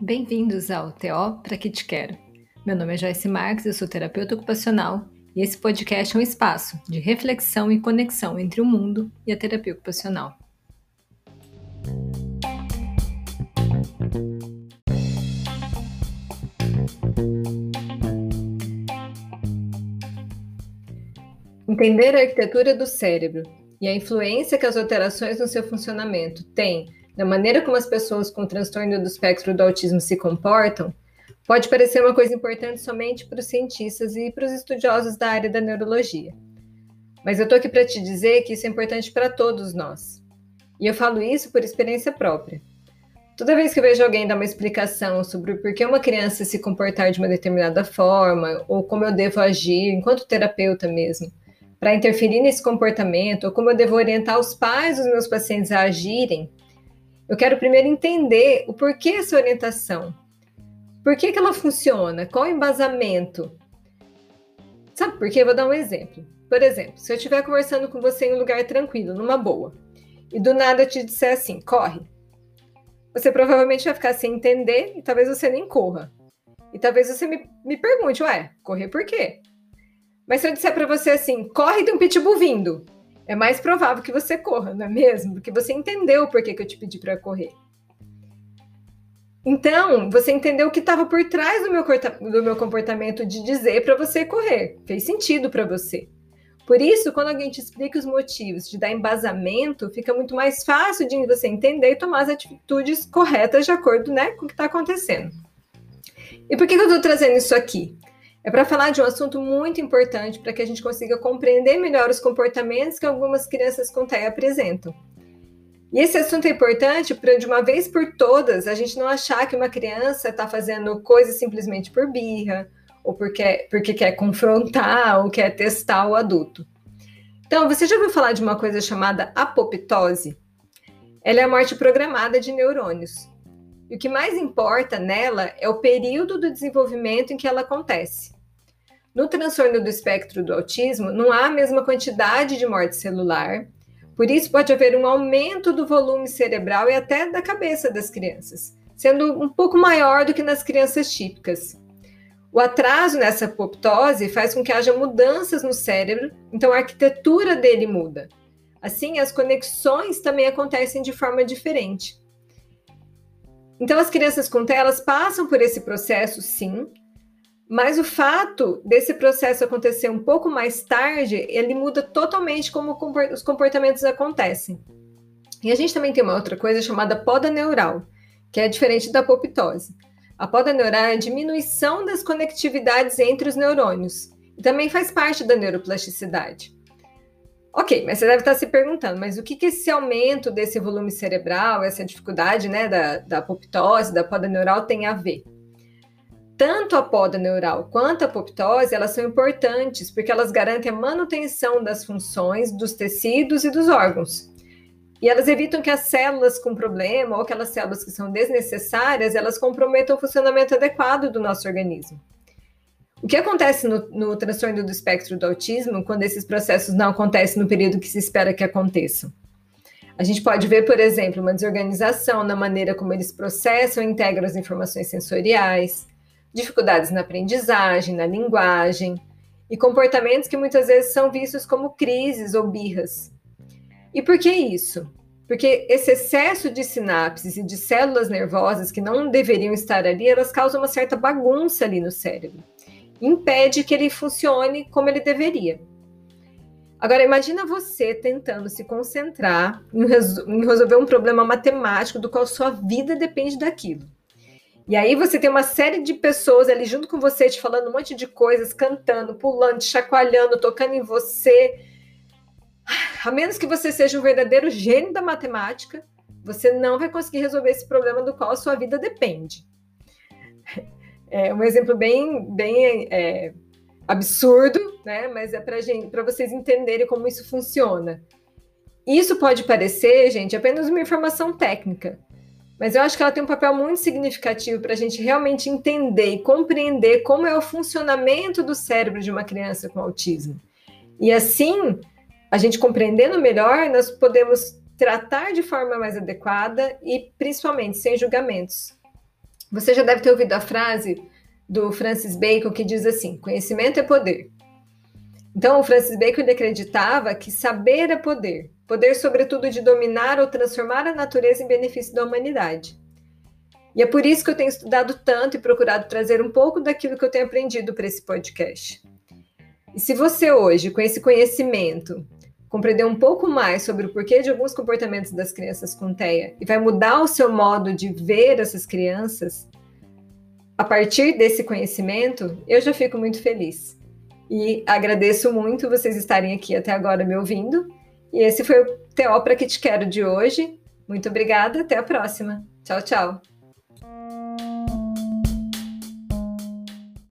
Bem-vindos ao TO Pra Que Te Quero. Meu nome é Joyce Marques, eu sou terapeuta ocupacional e esse podcast é um espaço de reflexão e conexão entre o mundo e a terapia ocupacional. Entender a arquitetura do cérebro e a influência que as alterações no seu funcionamento têm na maneira como as pessoas com transtorno do espectro do autismo se comportam pode parecer uma coisa importante somente para os cientistas e para os estudiosos da área da neurologia. Mas eu estou aqui para te dizer que isso é importante para todos nós. E eu falo isso por experiência própria. Toda vez que eu vejo alguém dar uma explicação sobre por que uma criança se comportar de uma determinada forma, ou como eu devo agir, enquanto terapeuta mesmo, para interferir nesse comportamento, ou como eu devo orientar os pais dos meus pacientes a agirem, eu quero primeiro entender o porquê essa orientação. Por que, que ela funciona? Qual o embasamento? Sabe por quê? Vou dar um exemplo. Por exemplo, se eu estiver conversando com você em um lugar tranquilo, numa boa, e do nada eu te disser assim, corre. Você provavelmente vai ficar sem entender e talvez você nem corra. E talvez você me, me pergunte, ué, correr por quê? Mas se eu disser para você assim, corre de um pitbull vindo, é mais provável que você corra, não é mesmo? Porque você entendeu por que, que eu te pedi para correr. Então, você entendeu o que estava por trás do meu, do meu comportamento de dizer para você correr. Fez sentido para você. Por isso, quando alguém te explica os motivos, de dar embasamento, fica muito mais fácil de você entender e tomar as atitudes corretas de acordo né, com o que está acontecendo. E por que, que eu estou trazendo isso aqui? É para falar de um assunto muito importante para que a gente consiga compreender melhor os comportamentos que algumas crianças com TEA apresentam. E esse assunto é importante para, de uma vez por todas, a gente não achar que uma criança está fazendo coisas simplesmente por birra, ou porque, porque quer confrontar, ou quer testar o adulto. Então, você já ouviu falar de uma coisa chamada apoptose? Ela é a morte programada de neurônios. E o que mais importa nela é o período do desenvolvimento em que ela acontece. No transtorno do espectro do autismo, não há a mesma quantidade de morte celular, por isso pode haver um aumento do volume cerebral e até da cabeça das crianças, sendo um pouco maior do que nas crianças típicas. O atraso nessa apoptose faz com que haja mudanças no cérebro, então a arquitetura dele muda. Assim, as conexões também acontecem de forma diferente. Então, as crianças com telas passam por esse processo, sim, mas o fato desse processo acontecer um pouco mais tarde, ele muda totalmente como os comportamentos acontecem. E a gente também tem uma outra coisa chamada poda neural, que é diferente da apoptose. A poda neural é a diminuição das conectividades entre os neurônios e também faz parte da neuroplasticidade. Ok, mas você deve estar se perguntando, mas o que, que esse aumento desse volume cerebral, essa dificuldade né, da, da apoptose, da poda neural tem a ver? Tanto a poda neural quanto a apoptose, elas são importantes porque elas garantem a manutenção das funções dos tecidos e dos órgãos. E elas evitam que as células com problema ou aquelas células que são desnecessárias, elas comprometam o funcionamento adequado do nosso organismo. O que acontece no, no, transtorno do espectro do autismo quando esses processos não acontecem no período que se espera que aconteçam? A gente pode ver, por exemplo, uma desorganização na maneira como eles processam e integram as informações sensoriais, dificuldades na aprendizagem, na linguagem, e comportamentos que muitas vezes são vistos como crises ou birras. E por que isso? Porque esse excesso de sinapses e de células nervosas que não deveriam estar ali, elas causam uma certa bagunça ali no cérebro impede que ele funcione como ele deveria. Agora, imagina você tentando se concentrar em, em resolver um problema matemático do qual sua vida depende daquilo. E aí você tem uma série de pessoas ali junto com você, te falando um monte de coisas, cantando, pulando, chacoalhando, tocando em você. A menos que você seja um verdadeiro gênio da matemática, você não vai conseguir resolver esse problema do qual a sua vida depende. É um exemplo bem, bem é, absurdo, né? Mas é para vocês entenderem como isso funciona. Isso pode parecer, gente, apenas uma informação técnica, mas eu acho que ela tem um papel muito significativo para a gente realmente entender e compreender como é o funcionamento do cérebro de uma criança com autismo. E assim, a gente compreendendo melhor, nós podemos tratar de forma mais adequada e principalmente sem julgamentos. Você já deve ter ouvido a frase do Francis Bacon que diz assim: conhecimento é poder. Então, o Francis Bacon acreditava que saber é poder, poder, sobretudo, de dominar ou transformar a natureza em benefício da humanidade. E é por isso que eu tenho estudado tanto e procurado trazer um pouco daquilo que eu tenho aprendido para esse podcast. E se você hoje, com esse conhecimento, compreender um pouco mais sobre o porquê de alguns comportamentos das crianças com TEA e vai mudar o seu modo de ver essas crianças, a partir desse conhecimento, eu já fico muito feliz. E agradeço muito vocês estarem aqui até agora me ouvindo. E esse foi o TO para que te quero de hoje. Muito obrigada, até a próxima. Tchau, tchau.